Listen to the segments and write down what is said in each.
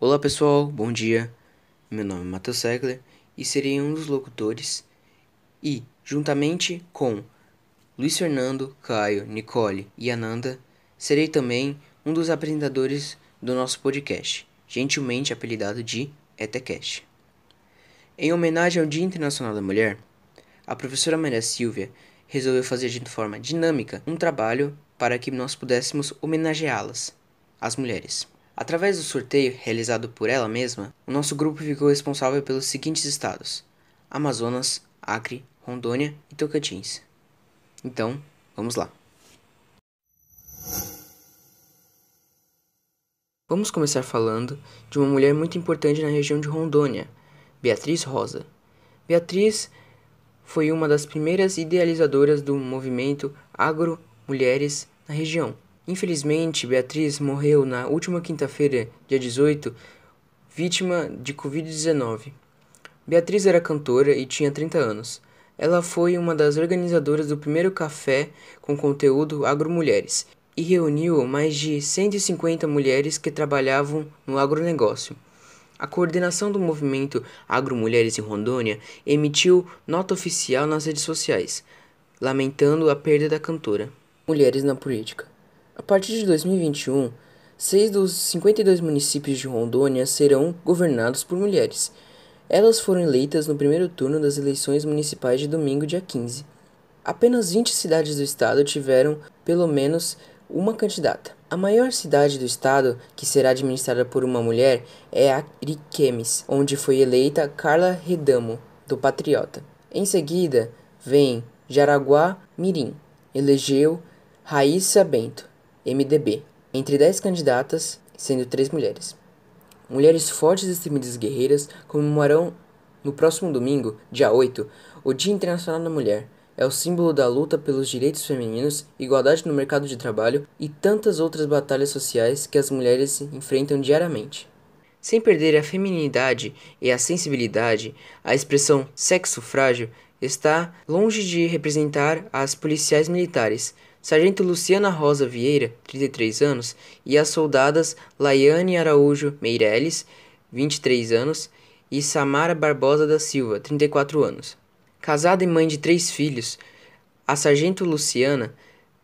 Olá pessoal, bom dia. Meu nome é Matheus Segler e serei um dos locutores. E, juntamente com Luiz Fernando, Caio, Nicole e Ananda, serei também um dos apresentadores do nosso podcast, gentilmente apelidado de ETECast. Em homenagem ao Dia Internacional da Mulher, a professora Maria Silvia resolveu fazer de forma dinâmica um trabalho para que nós pudéssemos homenageá-las, as mulheres. Através do sorteio realizado por ela mesma, o nosso grupo ficou responsável pelos seguintes estados: Amazonas, Acre, Rondônia e Tocantins. Então, vamos lá. Vamos começar falando de uma mulher muito importante na região de Rondônia, Beatriz Rosa. Beatriz foi uma das primeiras idealizadoras do movimento Agro Mulheres na região. Infelizmente, Beatriz morreu na última quinta-feira, dia 18, vítima de Covid-19. Beatriz era cantora e tinha 30 anos. Ela foi uma das organizadoras do primeiro café com conteúdo Agromulheres e reuniu mais de 150 mulheres que trabalhavam no agronegócio. A coordenação do movimento Agromulheres em Rondônia emitiu nota oficial nas redes sociais, lamentando a perda da cantora. Mulheres na política. A partir de 2021, seis dos 52 municípios de Rondônia serão governados por mulheres. Elas foram eleitas no primeiro turno das eleições municipais de domingo, dia 15. Apenas 20 cidades do estado tiveram pelo menos uma candidata. A maior cidade do estado, que será administrada por uma mulher, é Ariquemes, onde foi eleita Carla Redamo, do Patriota. Em seguida, vem Jaraguá Mirim, elegeu Raíssa Bento, MDB, entre 10 candidatas, sendo três mulheres. Mulheres fortes e destemidas guerreiras comemorarão no próximo domingo, dia 8, o Dia Internacional da Mulher. É o símbolo da luta pelos direitos femininos, igualdade no mercado de trabalho e tantas outras batalhas sociais que as mulheres enfrentam diariamente. Sem perder a feminilidade e a sensibilidade, a expressão sexo frágil está longe de representar as policiais militares, Sargento Luciana Rosa Vieira, 33 anos, e as soldadas Laiane Araújo Meirelles, 23 anos, e Samara Barbosa da Silva, 34 anos. Casada e mãe de três filhos, a Sargento Luciana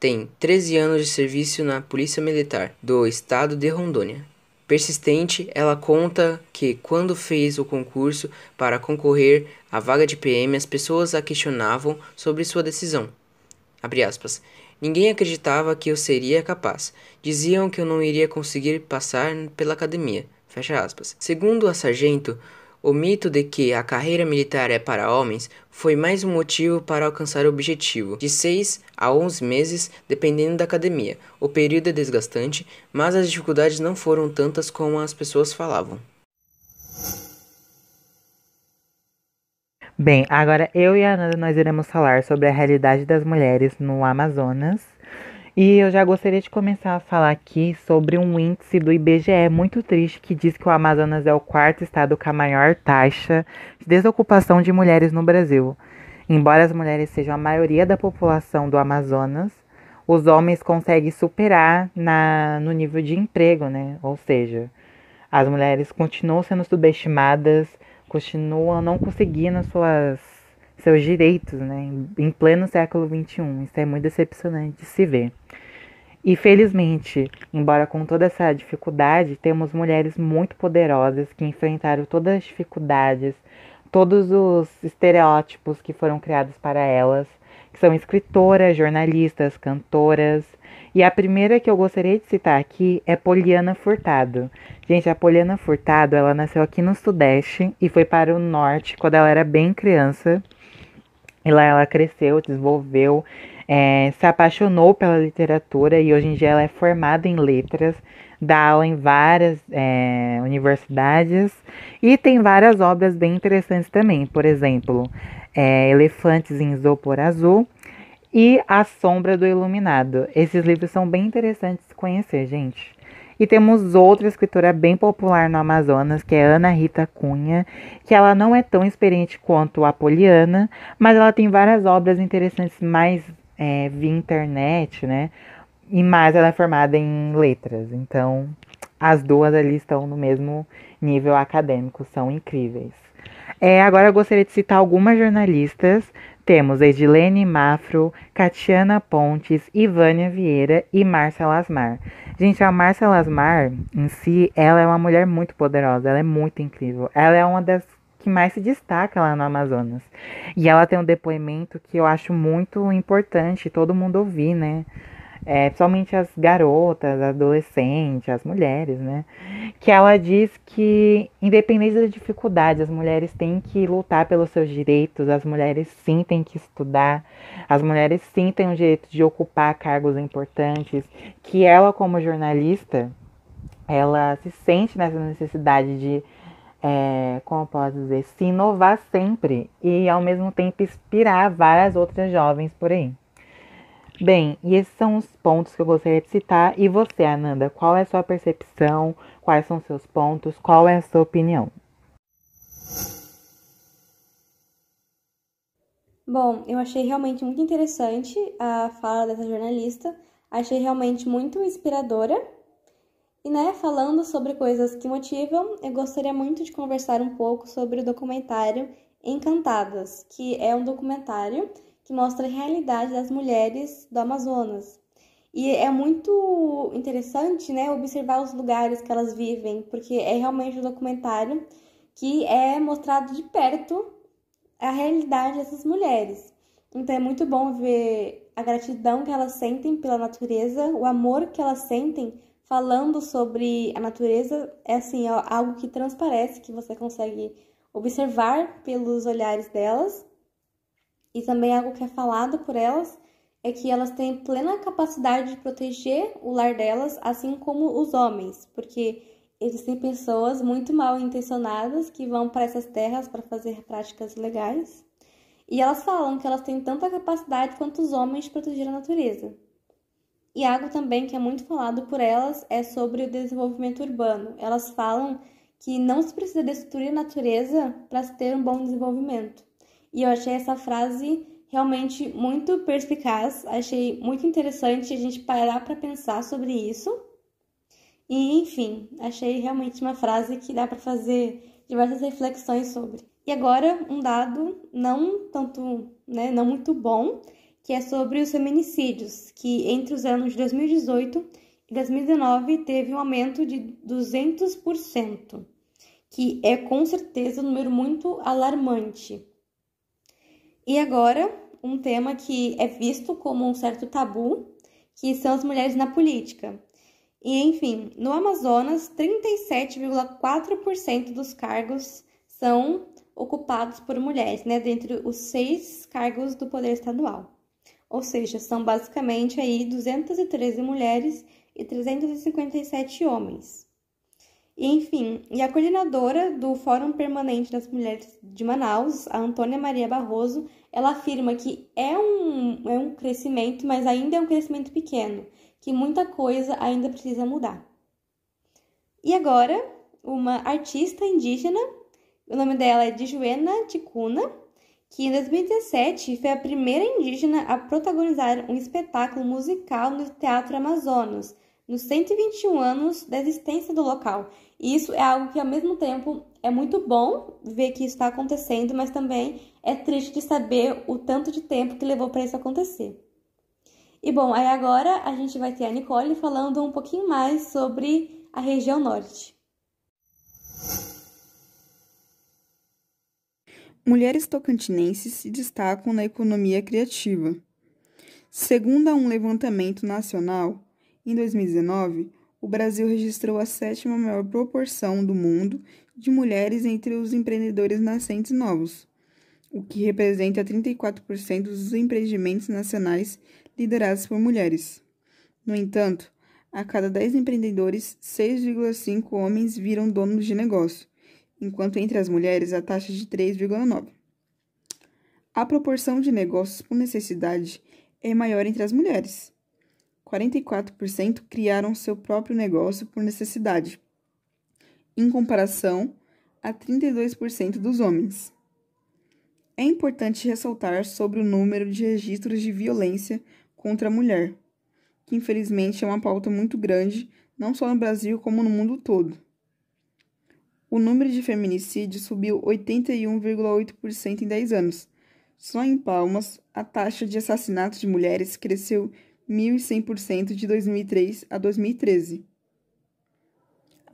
tem 13 anos de serviço na Polícia Militar do Estado de Rondônia. Persistente, ela conta que quando fez o concurso para concorrer à vaga de PM, as pessoas a questionavam sobre sua decisão. Ninguém acreditava que eu seria capaz. Diziam que eu não iria conseguir passar pela academia. Fecha aspas. Segundo a sargento, o mito de que a carreira militar é para homens foi mais um motivo para alcançar o objetivo, de 6 a 11 meses, dependendo da academia. O período é desgastante, mas as dificuldades não foram tantas como as pessoas falavam. Bem, agora eu e a Ananda nós iremos falar sobre a realidade das mulheres no Amazonas. E eu já gostaria de começar a falar aqui sobre um índice do IBGE muito triste que diz que o Amazonas é o quarto estado com a maior taxa de desocupação de mulheres no Brasil. Embora as mulheres sejam a maioria da população do Amazonas, os homens conseguem superar na, no nível de emprego, né? Ou seja, as mulheres continuam sendo subestimadas continuam não conseguindo suas, seus direitos, né, em pleno século XXI. Isso é muito decepcionante de se ver. E felizmente, embora com toda essa dificuldade, temos mulheres muito poderosas que enfrentaram todas as dificuldades, todos os estereótipos que foram criados para elas, que são escritoras, jornalistas, cantoras, e a primeira que eu gostaria de citar aqui é Poliana Furtado. Gente, a Poliana Furtado, ela nasceu aqui no Sudeste e foi para o Norte quando ela era bem criança. E lá ela cresceu, desenvolveu, é, se apaixonou pela literatura e hoje em dia ela é formada em letras, dá aula em várias é, universidades e tem várias obras bem interessantes também. Por exemplo, é, Elefantes em Isopor Azul e A Sombra do Iluminado. Esses livros são bem interessantes de conhecer, gente. E temos outra escritora bem popular no Amazonas, que é Ana Rita Cunha, que ela não é tão experiente quanto a Poliana, mas ela tem várias obras interessantes mais é, via internet, né? E mais ela é formada em letras. Então, as duas ali estão no mesmo nível acadêmico, são incríveis. É, agora eu gostaria de citar algumas jornalistas. Temos Edilene Mafro, Catiana Pontes, Ivânia Vieira e Márcia Lasmar. Gente, a Márcia Lasmar, em si, ela é uma mulher muito poderosa, ela é muito incrível. Ela é uma das que mais se destaca lá no Amazonas. E ela tem um depoimento que eu acho muito importante todo mundo ouvir, né? É, principalmente as garotas, adolescentes, as mulheres, né? Que ela diz que, independente da dificuldade, as mulheres têm que lutar pelos seus direitos, as mulheres sim têm que estudar, as mulheres sim têm o direito de ocupar cargos importantes, que ela, como jornalista, ela se sente nessa necessidade de, é, como posso dizer, se inovar sempre e, ao mesmo tempo, inspirar várias outras jovens por aí. Bem, e esses são os pontos que eu gostaria de citar. E você, Ananda, qual é a sua percepção? Quais são os seus pontos? Qual é a sua opinião? Bom, eu achei realmente muito interessante a fala dessa jornalista. Achei realmente muito inspiradora. E, né, falando sobre coisas que motivam, eu gostaria muito de conversar um pouco sobre o documentário Encantadas, que é um documentário que mostra a realidade das mulheres do Amazonas. E é muito interessante, né, observar os lugares que elas vivem, porque é realmente um documentário que é mostrado de perto a realidade dessas mulheres. Então é muito bom ver a gratidão que elas sentem pela natureza, o amor que elas sentem falando sobre a natureza. É assim, é algo que transparece, que você consegue observar pelos olhares delas. E também algo que é falado por elas é que elas têm plena capacidade de proteger o lar delas, assim como os homens, porque existem pessoas muito mal intencionadas que vão para essas terras para fazer práticas ilegais. E elas falam que elas têm tanta capacidade quanto os homens de proteger a natureza. E algo também que é muito falado por elas é sobre o desenvolvimento urbano. Elas falam que não se precisa destruir a natureza para se ter um bom desenvolvimento. E eu achei essa frase realmente muito perspicaz, achei muito interessante a gente parar para pensar sobre isso. E enfim, achei realmente uma frase que dá para fazer diversas reflexões sobre. E agora um dado não tanto, né, não muito bom, que é sobre os feminicídios, que entre os anos de 2018 e 2019 teve um aumento de 200%, que é com certeza um número muito alarmante. E agora, um tema que é visto como um certo tabu, que são as mulheres na política. E enfim, no Amazonas, 37,4% dos cargos são ocupados por mulheres, né, dentre os seis cargos do poder estadual. Ou seja, são basicamente aí 213 mulheres e 357 homens. Enfim, e a coordenadora do Fórum Permanente das Mulheres de Manaus, a Antônia Maria Barroso, ela afirma que é um, é um crescimento, mas ainda é um crescimento pequeno, que muita coisa ainda precisa mudar. E agora, uma artista indígena, o nome dela é Dijuena Ticuna, que em 2017 foi a primeira indígena a protagonizar um espetáculo musical no Teatro Amazonas, nos 121 anos da existência do local. E isso é algo que, ao mesmo tempo, é muito bom ver que isso está acontecendo, mas também é triste de saber o tanto de tempo que levou para isso acontecer. E bom, aí agora a gente vai ter a Nicole falando um pouquinho mais sobre a região norte. Mulheres tocantinenses se destacam na economia criativa. Segundo um levantamento nacional, em 2019, o Brasil registrou a sétima maior proporção do mundo de mulheres entre os empreendedores nascentes novos, o que representa 34% dos empreendimentos nacionais liderados por mulheres. No entanto, a cada 10 empreendedores, 6,5 homens viram donos de negócio, enquanto entre as mulheres a taxa é de 3,9. A proporção de negócios por necessidade é maior entre as mulheres 44% criaram seu próprio negócio por necessidade, em comparação a 32% dos homens. É importante ressaltar sobre o número de registros de violência contra a mulher, que infelizmente é uma pauta muito grande não só no Brasil, como no mundo todo. O número de feminicídios subiu 81,8% em 10 anos. Só em Palmas, a taxa de assassinatos de mulheres cresceu 1.100% de 2003 a 2013.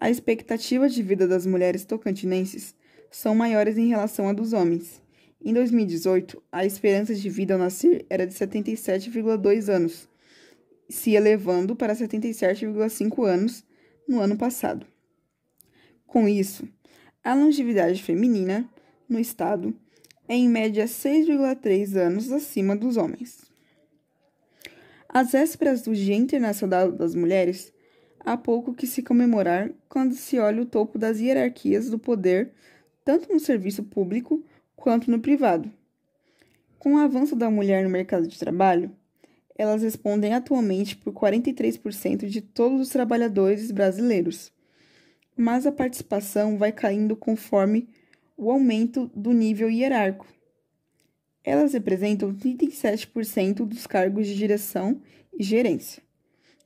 A expectativa de vida das mulheres tocantinenses são maiores em relação à dos homens. Em 2018, a esperança de vida ao nascer era de 77,2 anos, se elevando para 77,5 anos no ano passado. Com isso, a longevidade feminina no estado é em média 6,3 anos acima dos homens. Às vésperas do Dia Internacional das Mulheres, há pouco que se comemorar quando se olha o topo das hierarquias do poder, tanto no serviço público quanto no privado. Com o avanço da mulher no mercado de trabalho, elas respondem atualmente por 43% de todos os trabalhadores brasileiros. Mas a participação vai caindo conforme o aumento do nível hierárquico. Elas representam 37% dos cargos de direção e gerência.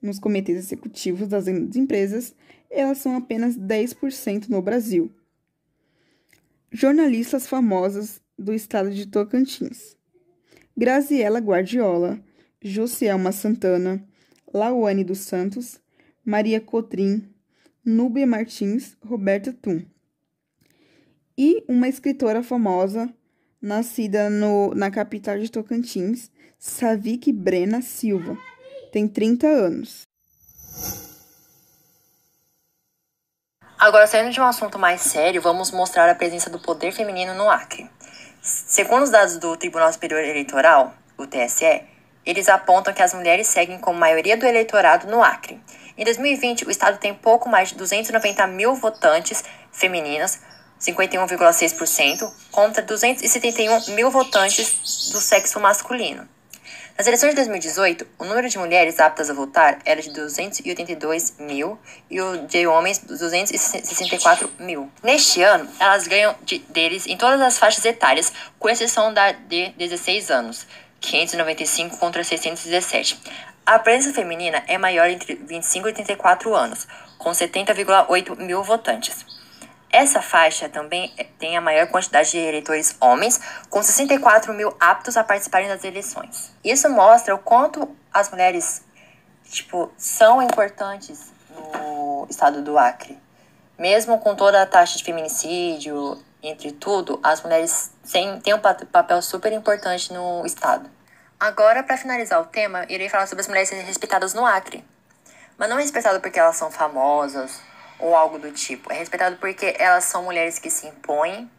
Nos comitês executivos das empresas, elas são apenas 10% no Brasil jornalistas famosas do estado de Tocantins. Graziela Guardiola, Josielma Santana, Lauane dos Santos, Maria Cotrim, Núbia Martins, Roberta Tum. E uma escritora famosa, nascida no, na capital de Tocantins, Savik Brena Silva. Tem 30 anos. Agora, saindo de um assunto mais sério, vamos mostrar a presença do poder feminino no Acre. Segundo os dados do Tribunal Superior Eleitoral, o TSE, eles apontam que as mulheres seguem como maioria do eleitorado no Acre. Em 2020, o estado tem pouco mais de 290 mil votantes femininas, 51,6%, contra 271 mil votantes do sexo masculino. Nas eleições de 2018, o número de mulheres aptas a votar era de 282 mil e o de homens 264 mil. Neste ano, elas ganham de, deles em todas as faixas etárias, com exceção da de 16 anos, 595 contra 617. A presença feminina é maior entre 25 e 34 anos, com 70,8 mil votantes. Essa faixa também tem a maior quantidade de eleitores homens, com 64 mil aptos a participarem das eleições. Isso mostra o quanto as mulheres tipo, são importantes no estado do Acre. Mesmo com toda a taxa de feminicídio, entre tudo, as mulheres têm, têm um papel super importante no estado. Agora, para finalizar o tema, irei falar sobre as mulheres respeitadas no Acre. Mas não respeitadas porque elas são famosas ou algo do tipo. É respeitado porque elas são mulheres que se impõem,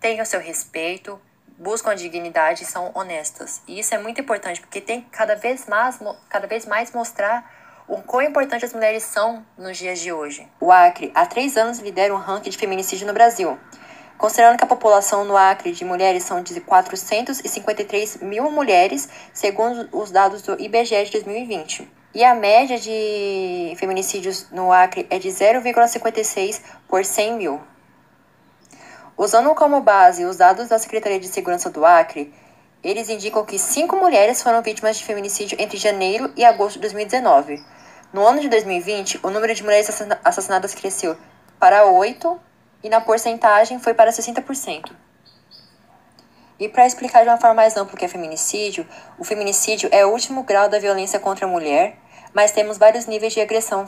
têm o seu respeito, buscam a dignidade e são honestas. E isso é muito importante porque tem cada vez mais, cada vez mais mostrar o quão importante as mulheres são nos dias de hoje. O Acre, há três anos, lidera um ranking de feminicídio no Brasil. Considerando que a população no Acre de mulheres são de 453 mil mulheres, segundo os dados do IBGE de 2020. E a média de feminicídios no Acre é de 0,56 por 100 mil. Usando como base os dados da Secretaria de Segurança do Acre, eles indicam que cinco mulheres foram vítimas de feminicídio entre janeiro e agosto de 2019. No ano de 2020, o número de mulheres assassinadas cresceu para 8 e na porcentagem foi para 60%. E para explicar de uma forma mais ampla o que é feminicídio, o feminicídio é o último grau da violência contra a mulher, mas temos vários níveis de agressão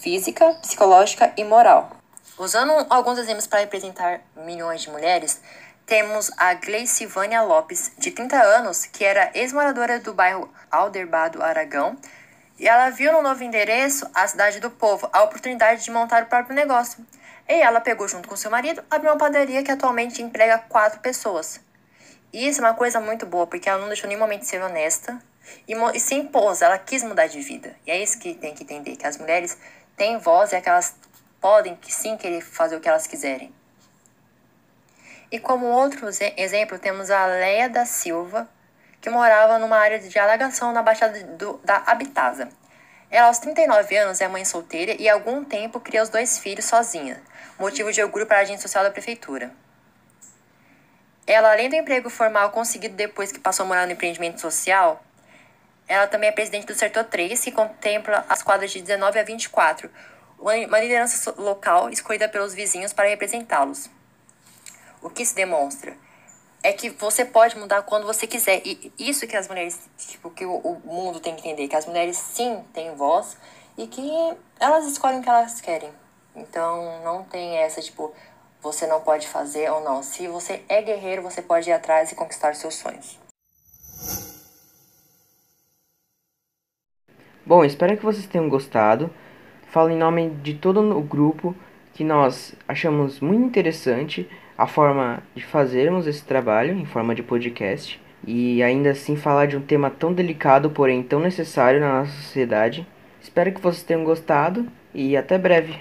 física, psicológica e moral. Usando alguns exemplos para representar milhões de mulheres, temos a Gleicivânia Lopes, de 30 anos, que era ex-moradora do bairro Alderbado Aragão, e ela viu no novo endereço, a cidade do povo, a oportunidade de montar o próprio negócio. E ela pegou junto com seu marido, abriu uma padaria que atualmente emprega quatro pessoas. E isso é uma coisa muito boa, porque ela não deixou nenhum momento de ser honesta e, e se impôs, ela quis mudar de vida. E é isso que tem que entender, que as mulheres têm voz e é que elas podem sim querer fazer o que elas quiserem. E como outro exemplo, temos a Leia da Silva, que morava numa área de alagação na Baixada do, da Habitasa. Ela, aos 39 anos, é mãe solteira e há algum tempo cria os dois filhos sozinha, motivo de orgulho para a agente social da prefeitura. Ela, além do emprego formal conseguido depois que passou a morar no empreendimento social, Ela também é presidente do Setor 3, que contempla as quadras de 19 a 24, uma liderança local escolhida pelos vizinhos para representá-los. O que se demonstra é que você pode mudar quando você quiser. E isso que as mulheres, tipo, que o, mundo tem que entender, que as mulheres sim têm voz e que elas escolhem o que elas querem. Então não tem essa, tipo, você não pode fazer ou não. Se você é guerreiro, você pode ir atrás e conquistar seus sonhos. Bom, espero que vocês tenham gostado. Falo em nome de todo o grupo que nós achamos muito interessante a forma de fazermos esse trabalho em forma de podcast e ainda assim falar de um tema tão delicado, porém tão necessário na nossa sociedade. Espero que vocês tenham gostado e até breve.